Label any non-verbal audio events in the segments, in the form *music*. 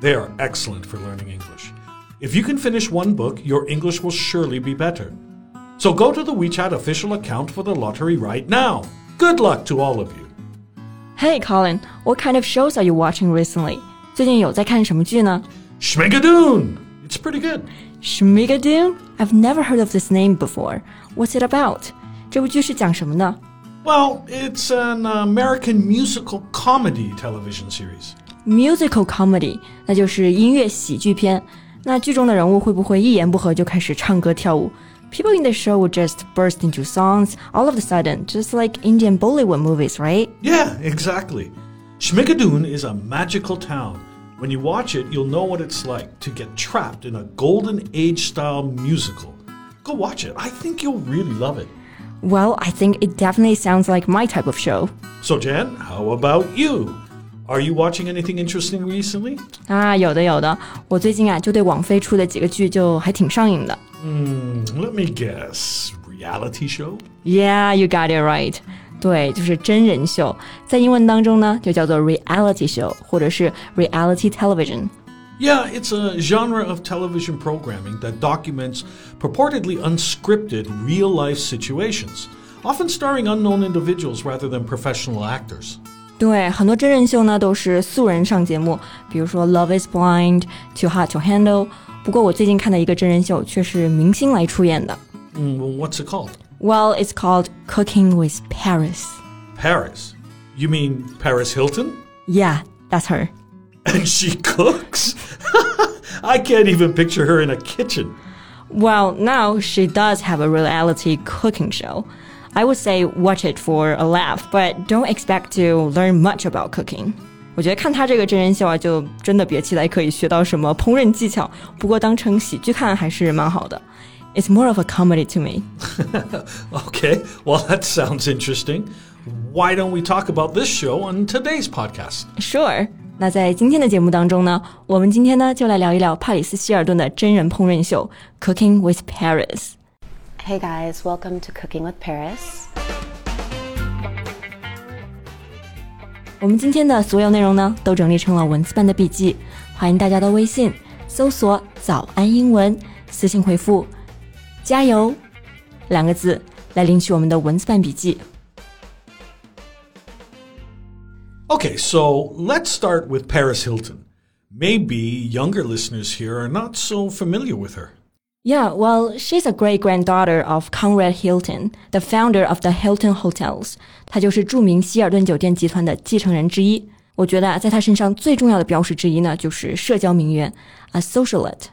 They are excellent for learning English. If you can finish one book, your English will surely be better. So go to the WeChat official account for the lottery right now. Good luck to all of you. Hey, Colin, what kind of shows are you watching recently? 最近有在看什么剧呢 Schmigadoon! It's pretty good. Schmigadoon? I've never heard of this name before. What's it about? 这部剧是讲什么的 Well, it's an American musical comedy television series. Musical comedy，那就是音乐喜剧片。那剧中的人物会不会一言不合就开始唱歌跳舞？People in the show would just burst into songs all of a sudden, just like Indian Bollywood movies, right? Yeah, exactly. Schmigadoon is a magical town. When you watch it, you'll know what it's like to get trapped in a golden age style musical. Go watch it. I think you'll really love it. Well, I think it definitely sounds like my type of show. So, Jan, how about you? Are you watching anything interesting recently? 啊，有的有的，我最近啊就对网飞出的几个剧就还挺上瘾的。 Hmm, let me guess. Reality show? Yeah, you got it right. 对，就是真人秀，在英文当中呢就叫做 reality show 或者是 reality television。 Yeah, it's a genre of television programming that documents purportedly unscripted real life situations, often starring unknown individuals rather than professional actors. 对，很多真人秀呢都是素人上节目，比如说《Love Is Blind》、《Too Hot to Handle》。不过我最近看的一个真人秀却是明星来出演的。 Hmm, well, what's it called? Well, it's called Cooking with Paris. Paris. You mean Paris Hilton? Yeah, that's her. *laughs* And she cooks? *laughs* I can't even picture her in a kitchen. Well, now she does have a reality cooking show. I would say watch it for a laugh, but don't expect to learn much about cooking. 我觉得看她这个真人秀啊，就真的别期待可以学到什么烹饪技巧。不过当成喜剧看还是蛮好的。It's more of a comedy to me. *laughs* Okay, well, that sounds interesting. Why don't we talk about this show on today's podcast? Sure. 那在今天的节目当中呢，我们今天呢就来聊一聊帕里斯希尔顿的真人烹饪秀《Cooking with Paris》。 Hey guys, welcome to Cooking with Paris. 我们今天的所有内容呢，都整理成了文字版的笔记，欢迎大家到微信搜索“早安英文”，私信回复“加油”两个字来领取我们的文字版笔记。 Okay, so let's start with Paris Hilton. Maybe younger listeners here are not so familiar with her. Yeah, well, she's a great granddaughter of Conrad Hilton, the founder of the Hilton Hotels. 她就是着名希尔顿酒店集团的继承人之一。我觉得啊，在她身上最重要的标识之一呢，就是社交名媛，a socialite。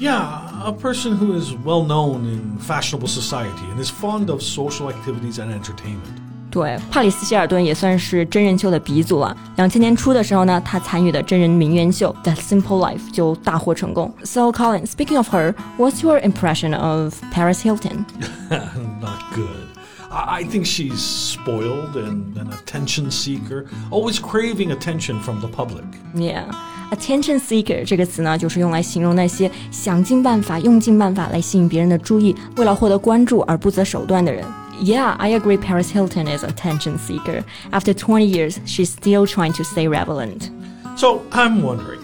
Yeah, a person who is well known in fashionable society and is fond of social activities and entertainment. 对，帕里斯希尔顿也算是真人秀的鼻祖了。两千年初的时候呢，他参与的真人名媛秀《The Simple Life》就大获成功。So Colin, speaking of her, what's your impression of Paris Hilton? *laughs* Not good. I think she's spoiled and an attention seeker, always craving attention from the public. Yeah. Attention seeker 这个词呢，就是用来形容那些想尽办法、用尽办法来吸引别人的注意，为了获得关注而不择手段的人。Yeah, I agree. Paris Hilton is attention seeker. After 20 years, she's still trying to stay relevant. So I'm wondering,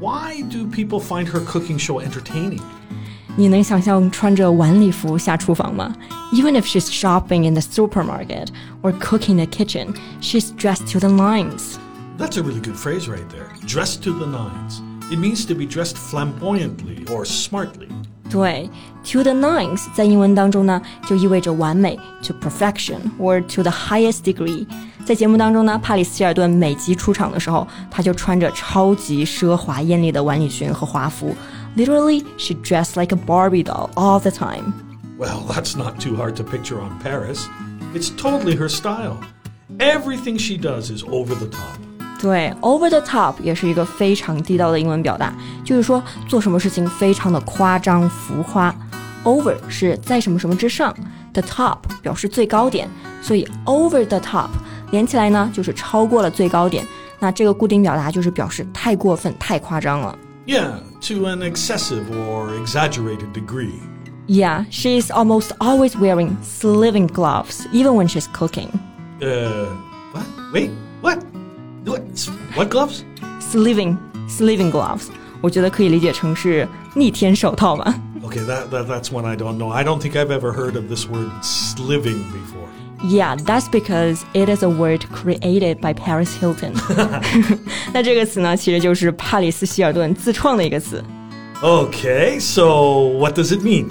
why do people find her cooking show entertaining? 你能想象穿着晚礼服下厨房吗？Even if she's shopping in the supermarket or cooking in the kitchen, she's dressed to the nines. That's a really good phrase right there. Dressed to the nines. It means to be dressed flamboyantly or smartly. 对，to the nines 在英文当中呢，就意味着完美，to perfection or to the highest degree。在节目当中呢，帕里斯希尔顿每集出场的时候，她就穿着超级奢华艳丽的晚礼裙和华服，literally she dressed like a Barbie doll all the time。 Well, that's not too hard to picture on Paris. It's totally her style. Everything she does is over the top. 对，over the top 也是一个非常地道的英文表达，就是说做什么事情非常的夸张、浮夸。Over 是在什么什么之上，the top 表示最高点，所以 over the top 连起来呢就是超过了最高点。那这个固定表达就是表示太过分、太夸张了。Yeah, to an excessive or exaggerated degree. Yeah, she is almost always wearing sliving gloves, even when she's cooking. Uh, what? Wait. What gloves? Sliving sliving gloves，我觉得可以理解成是逆天手套吧。Okay, that, that that's one I don't know. I don't think I've ever heard of this word sliving before. Yeah, that's because it is a word created by Paris Hilton. *laughs* *laughs* 那这个词呢，其实就是帕里斯希尔顿自创的一个词。Okay, so what does it mean?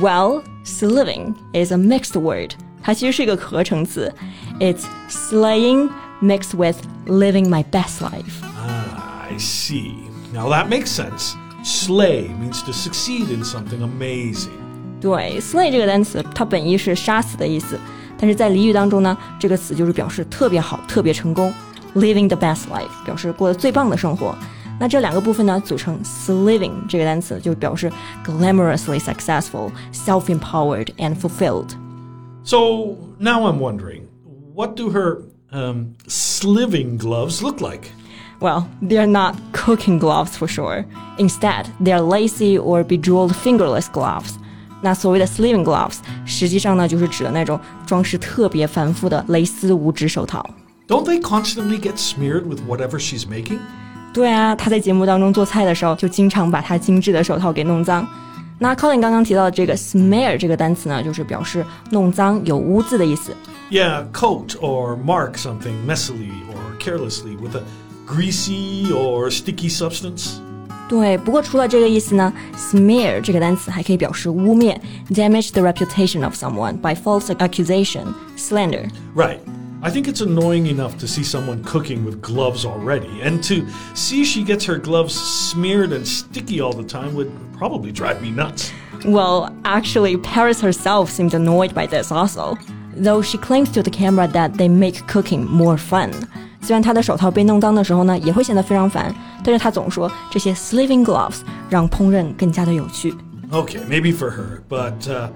Well, sliving is a mixed word. 它其实是一个合成词。It's slaying mixed with living my best life. Ah, I see. Now that makes sense. Slay means to succeed in something amazing. 对，slay 这个单词，它本意是杀死的意思，但是在俚语当中呢，这个词就是表示特别好、特别成功，living the best life，表示过得最棒的生活。那这两个部分呢，组成 sliving 这个单词，就表示 glamorously successful, self-empowered and fulfilled。 So now I'm wondering, what do her um, sliving gloves look like? Well, they're not cooking gloves for sure. Instead, they're lacy or bejeweled fingerless gloves. 那所谓的 sliving gloves，实际上呢，就是指的那种装饰特别繁复的蕾丝五指手套。Don't they constantly get smeared with whatever she's making？对啊，她在节目当中做菜的时候，就经常把她精致的手套给弄脏。那 Colin 刚刚提到的这个 smear 这个单词呢，就是表示弄脏、有污渍的意思。 Yeah, coat or mark something messily or carelessly with a greasy or sticky substance. 对，不过除了这个意思呢，smear 这个单词还可以表示污蔑，damage the reputation of someone by false accusation, slander。 Right. I think it's annoying enough to see someone cooking with gloves already, and to see she gets her gloves smeared and sticky all the time would probably drive me nuts. Well, actually, Paris herself seemed annoyed by this also, though she claims to the camera that they make cooking more fun. 虽然她的手套被弄脏的时候呢，也会显得非常烦，但是她总说这些 sliving gloves 让烹饪更加的有趣。Okay, maybe for her, but、uh,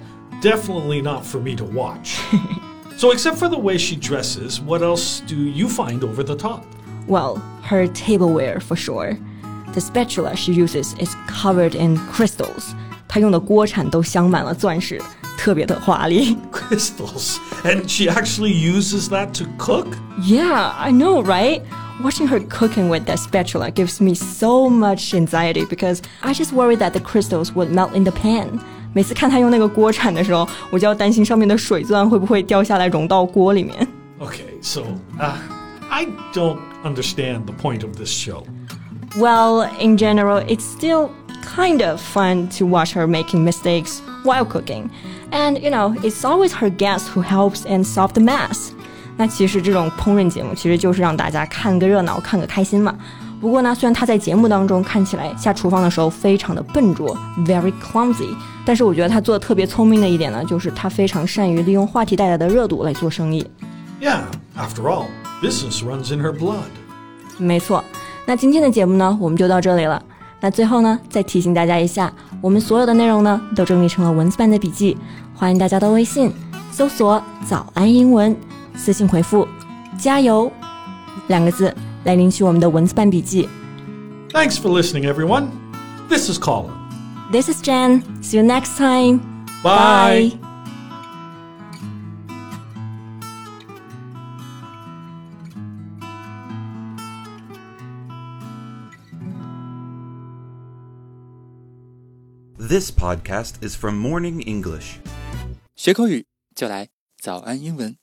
definitely not for me to watch. *laughs* so, except for the way she dresses, what else do you find over the top? Well, her tableware for sure. The spatula she uses is covered in crystals. 她用的锅铲都镶满了钻石，特别的华丽。 Crystals. *laughs* And she actually uses that to cook? Yeah, I know, right? Watching her cooking with that spatula gives me so much anxiety because I just worry that the crystals would melt in the pan. 每次看她用那个锅铲的时候，我就要担心上面的水钻会不会掉下来融到锅里面。 Okay, so uh, I don't understand the point of this show. Well, in general, it's still kind of fun to watch her making mistakes while cooking. And, you know, it's always her guest who helps and solve the mess. 那其实这种烹饪节目其实就是让大家看个热闹、看个开心嘛。 不过呢，虽然他在节目当中看起来下厨房的时候非常的笨拙，very clumsy，但是我觉得他做的特别聪明的一点呢，就是他非常善于利用话题带来的热度来做生意。Yeah, after all, business runs in her blood. 没错，那今天的节目呢，我们就到这里了。那最后呢，再提醒大家一下，我们所有的内容呢，都整理成了文字版的笔记，欢迎大家到微信搜索“早安英文”，私信回复“加油”两个字来领取我们的文字版笔记。 Thanks for listening, everyone. This is Colin. This is Jen. See you next time. Bye. This podcast is from Morning English. 学口语就来早安英文。